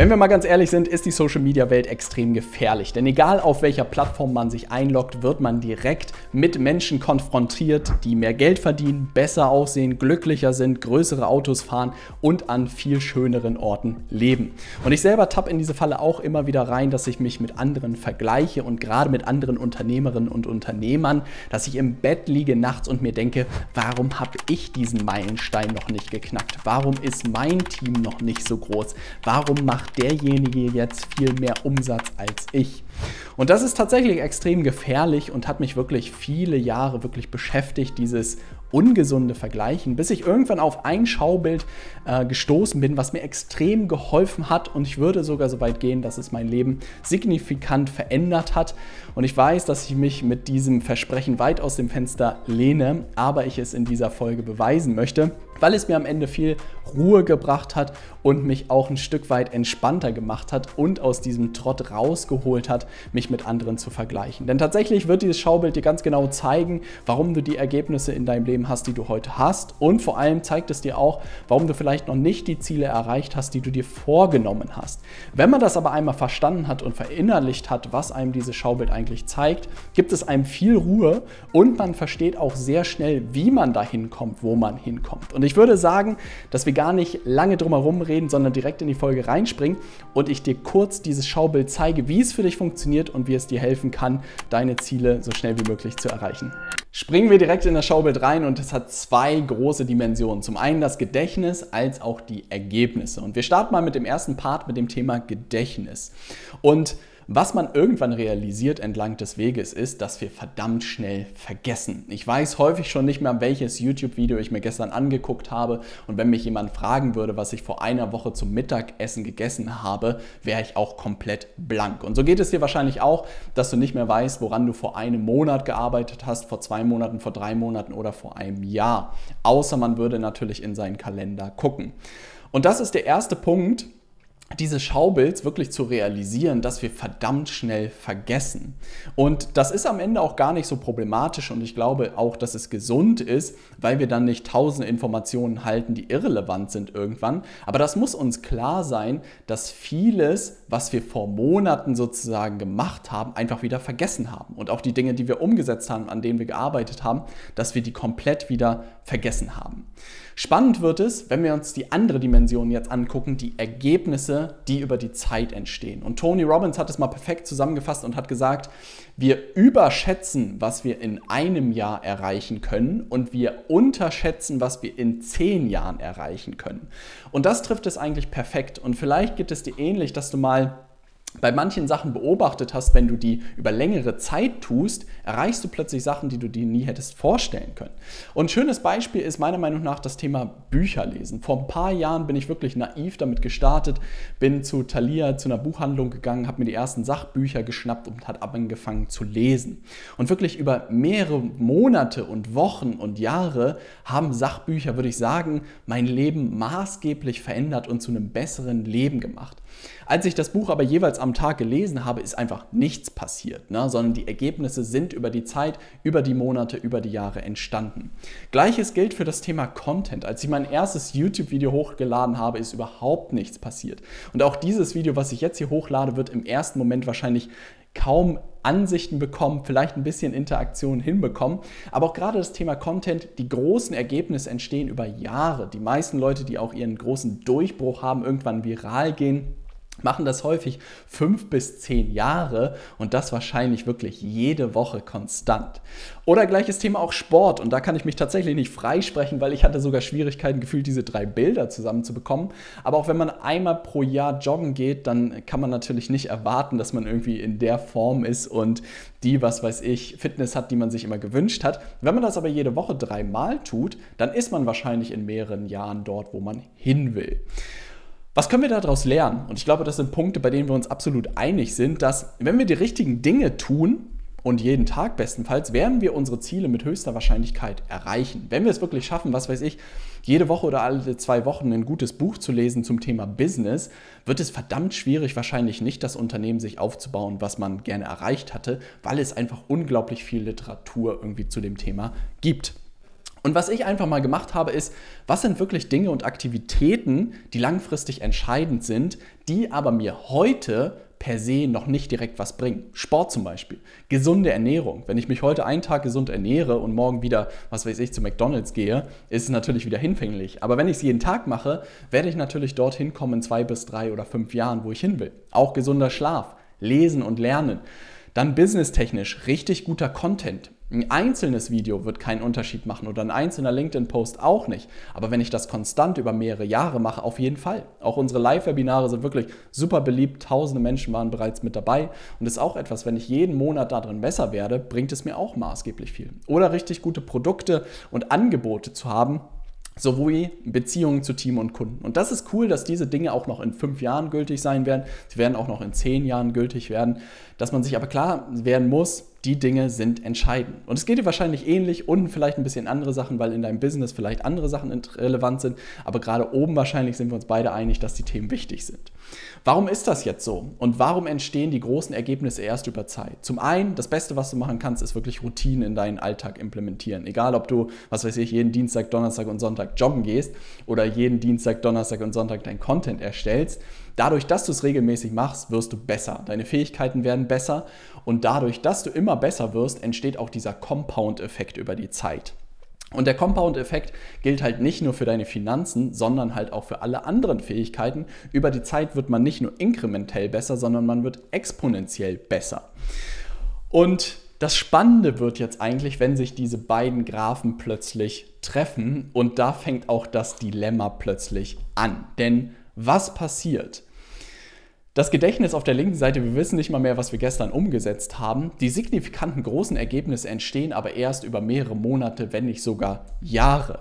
Wenn wir mal ganz ehrlich sind, ist die Social Media Welt extrem gefährlich. Denn egal auf welcher Plattform man sich einloggt, wird man direkt mit Menschen konfrontiert, die mehr Geld verdienen, besser aussehen, glücklicher sind, größere Autos fahren und an viel schöneren Orten leben. Und ich selber tappe in diese Falle auch immer wieder rein, dass ich mich mit anderen vergleiche und gerade mit anderen Unternehmerinnen und Unternehmern, dass ich im Bett liege nachts und mir denke, warum habe ich diesen Meilenstein noch nicht geknackt? Warum ist mein Team noch nicht so groß? Warum mache derjenige jetzt viel mehr Umsatz als ich. Und das ist tatsächlich extrem gefährlich und hat mich wirklich viele Jahre wirklich beschäftigt, dieses ungesunde Vergleichen, bis ich irgendwann auf ein Schaubild äh, gestoßen bin, was mir extrem geholfen hat und ich würde sogar so weit gehen, dass es mein Leben signifikant verändert hat. Und ich weiß, dass ich mich mit diesem Versprechen weit aus dem Fenster lehne, aber ich es in dieser Folge beweisen möchte, weil es mir am Ende viel Ruhe gebracht hat und mich auch ein Stück weit entspannter gemacht hat und aus diesem Trott rausgeholt hat, mich mit anderen zu vergleichen. Denn tatsächlich wird dieses Schaubild dir ganz genau zeigen, warum du die Ergebnisse in deinem Leben hast, die du heute hast. Und vor allem zeigt es dir auch, warum du vielleicht noch nicht die Ziele erreicht hast, die du dir vorgenommen hast. Wenn man das aber einmal verstanden hat und verinnerlicht hat, was einem dieses Schaubild eigentlich zeigt, gibt es einem viel Ruhe und man versteht auch sehr schnell, wie man dahin kommt, wo man hinkommt. Und ich würde sagen, dass wir gar nicht lange drum herum reden, sondern direkt in die Folge reinspringen und ich dir kurz dieses Schaubild zeige, wie es für dich funktioniert und wie es dir helfen kann, deine Ziele so schnell wie möglich zu erreichen. Springen wir direkt in das Schaubild rein und es hat zwei große Dimensionen. Zum einen das Gedächtnis als auch die Ergebnisse. Und wir starten mal mit dem ersten Part mit dem Thema Gedächtnis. Und was man irgendwann realisiert entlang des Weges ist, dass wir verdammt schnell vergessen. Ich weiß häufig schon nicht mehr, welches YouTube-Video ich mir gestern angeguckt habe und wenn mich jemand fragen würde, was ich vor einer Woche zum Mittagessen gegessen habe, wäre ich auch komplett blank. Und so geht es dir wahrscheinlich auch, dass du nicht mehr weißt, woran du vor einem Monat gearbeitet hast, vor zwei Monaten, vor drei Monaten oder vor einem Jahr. Außer man würde natürlich in seinen Kalender gucken. Und das ist der erste Punkt, dieses Schaubilds wirklich zu realisieren, dass wir verdammt schnell vergessen. Und das ist am Ende auch gar nicht so problematisch und ich glaube auch, dass es gesund ist, weil wir dann nicht tausend Informationen halten, die irrelevant sind irgendwann. Aber das muss uns klar sein, dass vieles, was wir vor Monaten sozusagen gemacht haben, einfach wieder vergessen haben. Und auch die Dinge, die wir umgesetzt haben, an denen wir gearbeitet haben, dass wir die komplett wieder vergessen haben. Spannend wird es, wenn wir uns die andere Dimension jetzt angucken, die Ergebnisse, die über die Zeit entstehen. Und Tony Robbins hat es mal perfekt zusammengefasst und hat gesagt, wir überschätzen, was wir in einem Jahr erreichen können und wir unterschätzen, was wir in zehn Jahren erreichen können. Und das trifft es eigentlich perfekt. Und vielleicht geht es dir ähnlich, dass du mal bei manchen Sachen beobachtet hast, wenn du die über längere Zeit tust, erreichst du plötzlich Sachen, die du dir nie hättest vorstellen können. Und ein schönes Beispiel ist meiner Meinung nach das Thema Bücherlesen. Vor ein paar Jahren bin ich wirklich naiv damit gestartet, bin zu Thalia, zu einer Buchhandlung gegangen, habe mir die ersten Sachbücher geschnappt und hat angefangen zu lesen. Und wirklich über mehrere Monate und Wochen und Jahre haben Sachbücher, würde ich sagen, mein Leben maßgeblich verändert und zu einem besseren Leben gemacht. Als ich das Buch aber jeweils am Tag gelesen habe, ist einfach nichts passiert, ne? sondern die Ergebnisse sind über die Zeit, über die Monate, über die Jahre entstanden. Gleiches gilt für das Thema Content. Als ich mein erstes YouTube-Video hochgeladen habe, ist überhaupt nichts passiert. Und auch dieses Video, was ich jetzt hier hochlade, wird im ersten Moment wahrscheinlich kaum Ansichten bekommen, vielleicht ein bisschen Interaktion hinbekommen. Aber auch gerade das Thema Content, die großen Ergebnisse entstehen über Jahre. Die meisten Leute, die auch ihren großen Durchbruch haben, irgendwann viral gehen, machen das häufig fünf bis zehn Jahre und das wahrscheinlich wirklich jede Woche konstant. Oder gleiches Thema auch Sport und da kann ich mich tatsächlich nicht freisprechen, weil ich hatte sogar Schwierigkeiten gefühlt, diese drei Bilder zusammenzubekommen. Aber auch wenn man einmal pro Jahr joggen geht, dann kann man natürlich nicht erwarten, dass man irgendwie in der Form ist und die, was weiß ich, Fitness hat, die man sich immer gewünscht hat. Wenn man das aber jede Woche dreimal tut, dann ist man wahrscheinlich in mehreren Jahren dort, wo man hin will. Was können wir daraus lernen? Und ich glaube, das sind Punkte, bei denen wir uns absolut einig sind, dass wenn wir die richtigen Dinge tun, und jeden Tag bestenfalls, werden wir unsere Ziele mit höchster Wahrscheinlichkeit erreichen. Wenn wir es wirklich schaffen, was weiß ich, jede Woche oder alle zwei Wochen ein gutes Buch zu lesen zum Thema Business, wird es verdammt schwierig, wahrscheinlich nicht das Unternehmen sich aufzubauen, was man gerne erreicht hatte, weil es einfach unglaublich viel Literatur irgendwie zu dem Thema gibt. Und was ich einfach mal gemacht habe, ist, was sind wirklich Dinge und Aktivitäten, die langfristig entscheidend sind, die aber mir heute per se noch nicht direkt was bringen. Sport zum Beispiel, gesunde Ernährung. Wenn ich mich heute einen Tag gesund ernähre und morgen wieder, was weiß ich, zu McDonald's gehe, ist es natürlich wieder hinfänglich. Aber wenn ich es jeden Tag mache, werde ich natürlich dorthin kommen in zwei bis drei oder fünf Jahren, wo ich hin will. Auch gesunder Schlaf, lesen und lernen. Dann businesstechnisch richtig guter Content. Ein einzelnes Video wird keinen Unterschied machen oder ein einzelner LinkedIn-Post auch nicht. Aber wenn ich das konstant über mehrere Jahre mache, auf jeden Fall. Auch unsere Live-Webinare sind wirklich super beliebt. Tausende Menschen waren bereits mit dabei. Und das ist auch etwas, wenn ich jeden Monat darin besser werde, bringt es mir auch maßgeblich viel. Oder richtig gute Produkte und Angebote zu haben, sowie Beziehungen zu Team und Kunden. Und das ist cool, dass diese Dinge auch noch in fünf Jahren gültig sein werden. Sie werden auch noch in zehn Jahren gültig werden. Dass man sich aber klar werden muss, die Dinge sind entscheidend. Und es geht dir wahrscheinlich ähnlich und vielleicht ein bisschen andere Sachen, weil in deinem Business vielleicht andere Sachen relevant sind. Aber gerade oben wahrscheinlich sind wir uns beide einig, dass die Themen wichtig sind. Warum ist das jetzt so? Und warum entstehen die großen Ergebnisse erst über Zeit? Zum einen, das Beste, was du machen kannst, ist wirklich Routinen in deinen Alltag implementieren. Egal, ob du, was weiß ich, jeden Dienstag, Donnerstag und Sonntag joggen gehst oder jeden Dienstag, Donnerstag und Sonntag dein Content erstellst. Dadurch, dass du es regelmäßig machst, wirst du besser. Deine Fähigkeiten werden besser und dadurch, dass du immer besser wirst, entsteht auch dieser Compound-Effekt über die Zeit. Und der Compound-Effekt gilt halt nicht nur für deine Finanzen, sondern halt auch für alle anderen Fähigkeiten. Über die Zeit wird man nicht nur inkrementell besser, sondern man wird exponentiell besser. Und das Spannende wird jetzt eigentlich, wenn sich diese beiden Graphen plötzlich treffen und da fängt auch das Dilemma plötzlich an. Denn was passiert? Das Gedächtnis auf der linken Seite, wir wissen nicht mal mehr, was wir gestern umgesetzt haben. Die signifikanten großen Ergebnisse entstehen aber erst über mehrere Monate, wenn nicht sogar Jahre.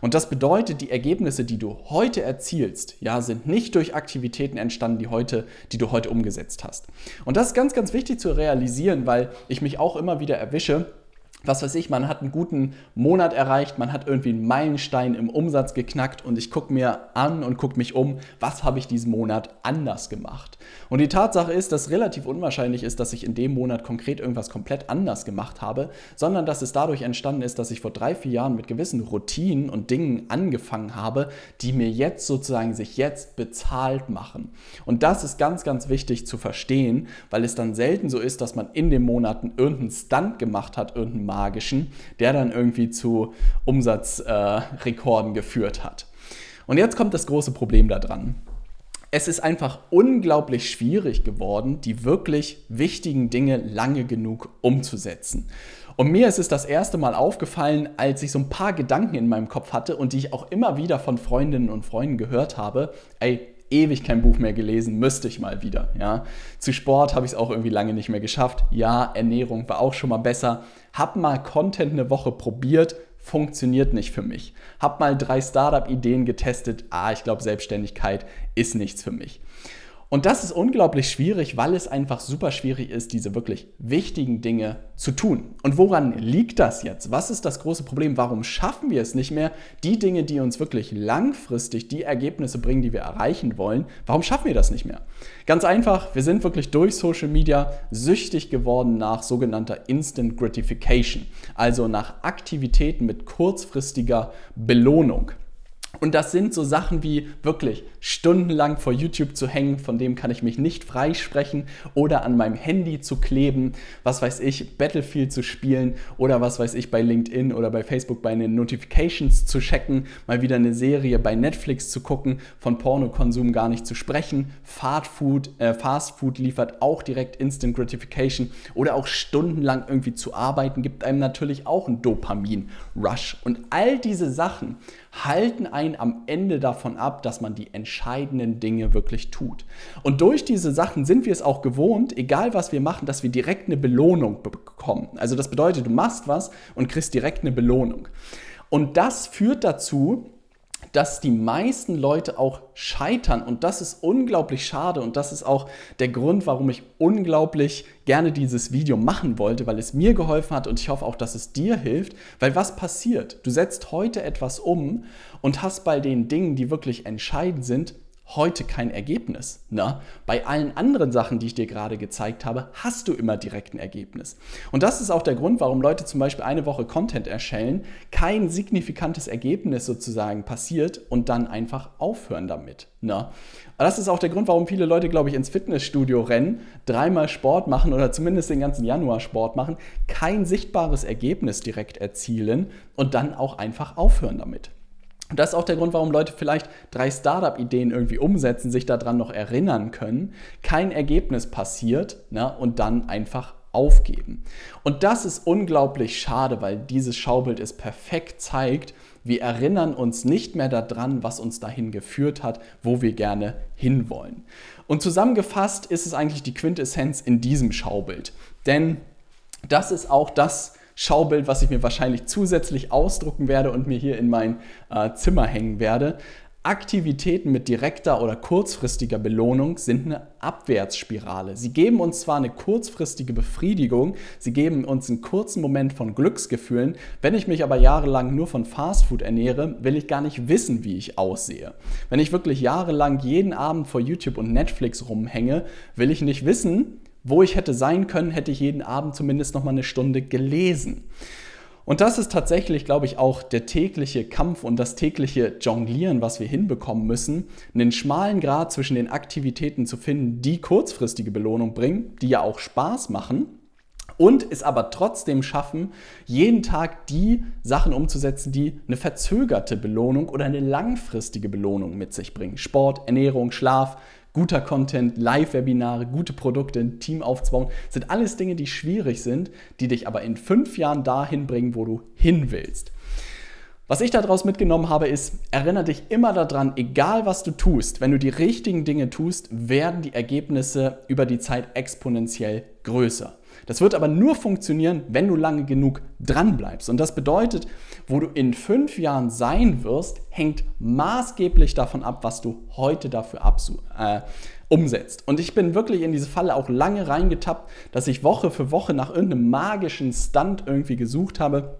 Und das bedeutet, die Ergebnisse, die du heute erzielst, ja, sind nicht durch Aktivitäten entstanden, die, heute, die du heute umgesetzt hast. Und das ist ganz, ganz wichtig zu realisieren, weil ich mich auch immer wieder erwische, was weiß ich, man hat einen guten Monat erreicht, man hat irgendwie einen Meilenstein im Umsatz geknackt und ich gucke mir an und gucke mich um, was habe ich diesen Monat anders gemacht. Und die Tatsache ist, dass relativ unwahrscheinlich ist, dass ich in dem Monat konkret irgendwas komplett anders gemacht habe, sondern dass es dadurch entstanden ist, dass ich vor drei, vier Jahren mit gewissen Routinen und Dingen angefangen habe, die mir jetzt sozusagen sich jetzt bezahlt machen. Und das ist ganz, ganz wichtig zu verstehen, weil es dann selten so ist, dass man in den Monaten irgendeinen Stunt gemacht hat, irgendeinen magischen, der dann irgendwie zu Umsatzrekorden äh, geführt hat. Und jetzt kommt das große Problem daran. Es ist einfach unglaublich schwierig geworden, die wirklich wichtigen Dinge lange genug umzusetzen. Und mir ist es das erste Mal aufgefallen, als ich so ein paar Gedanken in meinem Kopf hatte und die ich auch immer wieder von Freundinnen und Freunden gehört habe. Ey, ewig kein Buch mehr gelesen, müsste ich mal wieder. Ja. Zu Sport habe ich es auch irgendwie lange nicht mehr geschafft. Ja, Ernährung war auch schon mal besser. Hab mal Content eine Woche probiert, funktioniert nicht für mich. Hab mal drei Startup-Ideen getestet. Ah, ich glaube, Selbstständigkeit ist nichts für mich. Und das ist unglaublich schwierig, weil es einfach super schwierig ist, diese wirklich wichtigen Dinge zu tun. Und woran liegt das jetzt? Was ist das große Problem? Warum schaffen wir es nicht mehr, die Dinge, die uns wirklich langfristig die Ergebnisse bringen, die wir erreichen wollen, warum schaffen wir das nicht mehr? Ganz einfach, wir sind wirklich durch Social Media süchtig geworden nach sogenannter Instant Gratification, also nach Aktivitäten mit kurzfristiger Belohnung. Und das sind so Sachen wie wirklich stundenlang vor YouTube zu hängen, von dem kann ich mich nicht freisprechen, oder an meinem Handy zu kleben, was weiß ich, Battlefield zu spielen oder was weiß ich bei LinkedIn oder bei Facebook bei den Notifications zu checken, mal wieder eine Serie bei Netflix zu gucken, von Pornokonsum gar nicht zu sprechen. Fastfood, äh, Fast Food liefert auch direkt Instant Gratification oder auch stundenlang irgendwie zu arbeiten, gibt einem natürlich auch einen Dopamin-Rush. Und all diese Sachen halten einen am Ende davon ab, dass man die entscheidenden Dinge wirklich tut. Und durch diese Sachen sind wir es auch gewohnt, egal was wir machen, dass wir direkt eine Belohnung bekommen. Also das bedeutet, du machst was und kriegst direkt eine Belohnung. Und das führt dazu, dass die meisten Leute auch scheitern. Und das ist unglaublich schade. Und das ist auch der Grund, warum ich unglaublich gerne dieses Video machen wollte, weil es mir geholfen hat. Und ich hoffe auch, dass es dir hilft, weil was passiert? Du setzt heute etwas um und hast bei den Dingen, die wirklich entscheidend sind, heute kein Ergebnis. Ne? Bei allen anderen Sachen, die ich dir gerade gezeigt habe, hast du immer direkt ein Ergebnis. Und das ist auch der Grund, warum Leute zum Beispiel eine Woche Content erstellen, kein signifikantes Ergebnis sozusagen passiert und dann einfach aufhören damit. Ne? Das ist auch der Grund, warum viele Leute, glaube ich, ins Fitnessstudio rennen, dreimal Sport machen oder zumindest den ganzen Januar Sport machen, kein sichtbares Ergebnis direkt erzielen und dann auch einfach aufhören damit. Und das ist auch der Grund, warum Leute vielleicht drei Startup-Ideen irgendwie umsetzen, sich daran noch erinnern können, kein Ergebnis passiert ne, und dann einfach aufgeben. Und das ist unglaublich schade, weil dieses Schaubild es perfekt zeigt, wir erinnern uns nicht mehr daran, was uns dahin geführt hat, wo wir gerne hinwollen. Und zusammengefasst ist es eigentlich die Quintessenz in diesem Schaubild. Denn das ist auch das, Schaubild, was ich mir wahrscheinlich zusätzlich ausdrucken werde und mir hier in mein äh, Zimmer hängen werde. Aktivitäten mit direkter oder kurzfristiger Belohnung sind eine Abwärtsspirale. Sie geben uns zwar eine kurzfristige Befriedigung, sie geben uns einen kurzen Moment von Glücksgefühlen. Wenn ich mich aber jahrelang nur von Fastfood ernähre, will ich gar nicht wissen, wie ich aussehe. Wenn ich wirklich jahrelang jeden Abend vor YouTube und Netflix rumhänge, will ich nicht wissen, wo ich hätte sein können, hätte ich jeden Abend zumindest noch mal eine Stunde gelesen. Und das ist tatsächlich, glaube ich, auch der tägliche Kampf und das tägliche Jonglieren, was wir hinbekommen müssen, einen schmalen Grad zwischen den Aktivitäten zu finden, die kurzfristige Belohnung bringen, die ja auch Spaß machen, und es aber trotzdem schaffen, jeden Tag die Sachen umzusetzen, die eine verzögerte Belohnung oder eine langfristige Belohnung mit sich bringen. Sport, Ernährung, Schlaf, guter Content, Live-Webinare, gute Produkte, ein Team aufzubauen, sind alles Dinge, die schwierig sind, die dich aber in fünf Jahren dahin bringen, wo du hin willst. Was ich daraus mitgenommen habe, ist, erinnere dich immer daran, egal was du tust, wenn du die richtigen Dinge tust, werden die Ergebnisse über die Zeit exponentiell größer. Das wird aber nur funktionieren, wenn du lange genug dran bleibst. Und das bedeutet, wo du in fünf Jahren sein wirst, hängt maßgeblich davon ab, was du heute dafür äh, umsetzt. Und ich bin wirklich in diese Falle auch lange reingetappt, dass ich Woche für Woche nach irgendeinem magischen Stunt irgendwie gesucht habe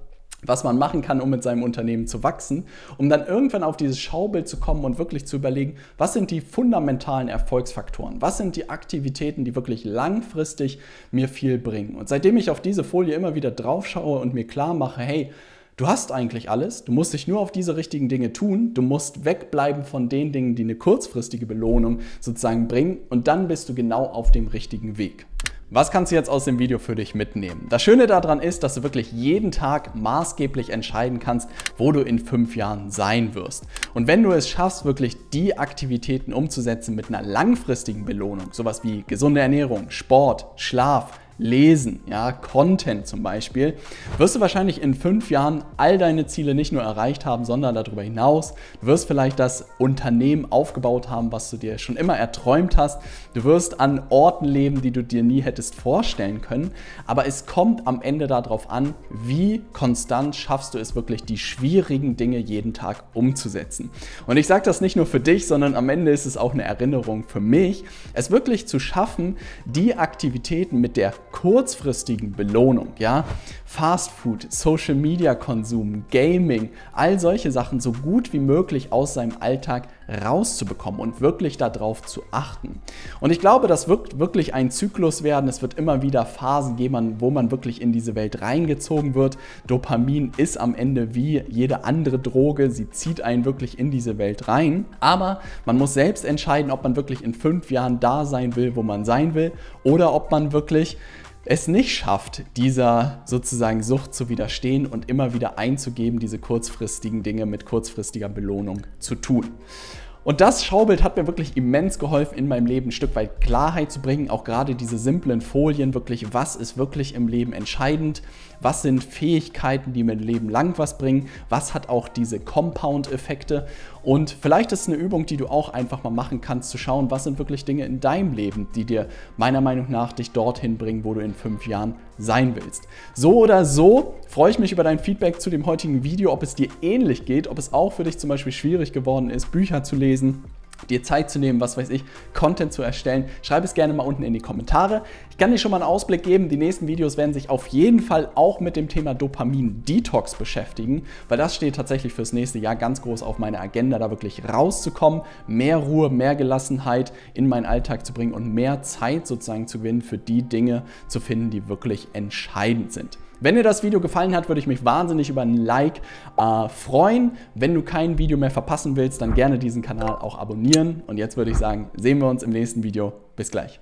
was man machen kann, um mit seinem Unternehmen zu wachsen, um dann irgendwann auf dieses Schaubild zu kommen und wirklich zu überlegen, was sind die fundamentalen Erfolgsfaktoren, was sind die Aktivitäten, die wirklich langfristig mir viel bringen. Und seitdem ich auf diese Folie immer wieder drauf schaue und mir klar mache, hey, Du hast eigentlich alles, du musst dich nur auf diese richtigen Dinge tun, du musst wegbleiben von den Dingen, die eine kurzfristige Belohnung sozusagen bringen und dann bist du genau auf dem richtigen Weg. Was kannst du jetzt aus dem Video für dich mitnehmen? Das Schöne daran ist, dass du wirklich jeden Tag maßgeblich entscheiden kannst, wo du in fünf Jahren sein wirst. Und wenn du es schaffst, wirklich die Aktivitäten umzusetzen mit einer langfristigen Belohnung, sowas wie gesunde Ernährung, Sport, Schlaf, Lesen, ja, Content zum Beispiel, wirst du wahrscheinlich in fünf Jahren all deine Ziele nicht nur erreicht haben, sondern darüber hinaus. Du wirst vielleicht das Unternehmen aufgebaut haben, was du dir schon immer erträumt hast. Du wirst an Orten leben, die du dir nie hättest vorstellen können. Aber es kommt am Ende darauf an, wie konstant schaffst du es wirklich, die schwierigen Dinge jeden Tag umzusetzen. Und ich sage das nicht nur für dich, sondern am Ende ist es auch eine Erinnerung für mich, es wirklich zu schaffen, die Aktivitäten mit der kurzfristigen Belohnung, ja, Fast Food, Social Media Konsum, Gaming, all solche Sachen so gut wie möglich aus seinem Alltag rauszubekommen und wirklich darauf zu achten. Und ich glaube, das wird wirklich ein Zyklus werden. Es wird immer wieder Phasen geben, wo man wirklich in diese Welt reingezogen wird. Dopamin ist am Ende wie jede andere Droge. Sie zieht einen wirklich in diese Welt rein. Aber man muss selbst entscheiden, ob man wirklich in fünf Jahren da sein will, wo man sein will, oder ob man wirklich es nicht schafft, dieser sozusagen Sucht zu widerstehen und immer wieder einzugeben, diese kurzfristigen Dinge mit kurzfristiger Belohnung zu tun. Und das Schaubild hat mir wirklich immens geholfen, in meinem Leben ein Stück weit Klarheit zu bringen. Auch gerade diese simplen Folien, wirklich, was ist wirklich im Leben entscheidend? Was sind Fähigkeiten, die im Leben lang was bringen? Was hat auch diese Compound-Effekte? Und vielleicht ist es eine Übung, die du auch einfach mal machen kannst, zu schauen, was sind wirklich Dinge in deinem Leben, die dir meiner Meinung nach dich dorthin bringen, wo du in fünf Jahren sein willst. So oder so freue ich mich über dein Feedback zu dem heutigen Video, ob es dir ähnlich geht, ob es auch für dich zum Beispiel schwierig geworden ist, Bücher zu lesen dir Zeit zu nehmen, was weiß ich, Content zu erstellen. Schreib es gerne mal unten in die Kommentare. Ich kann dir schon mal einen Ausblick geben. Die nächsten Videos werden sich auf jeden Fall auch mit dem Thema Dopamin-Detox beschäftigen, weil das steht tatsächlich fürs nächste Jahr ganz groß auf meiner Agenda, da wirklich rauszukommen, mehr Ruhe, mehr Gelassenheit in meinen Alltag zu bringen und mehr Zeit sozusagen zu gewinnen für die Dinge zu finden, die wirklich entscheidend sind. Wenn dir das Video gefallen hat, würde ich mich wahnsinnig über ein Like äh, freuen. Wenn du kein Video mehr verpassen willst, dann gerne diesen Kanal auch abonnieren. Und jetzt würde ich sagen, sehen wir uns im nächsten Video. Bis gleich.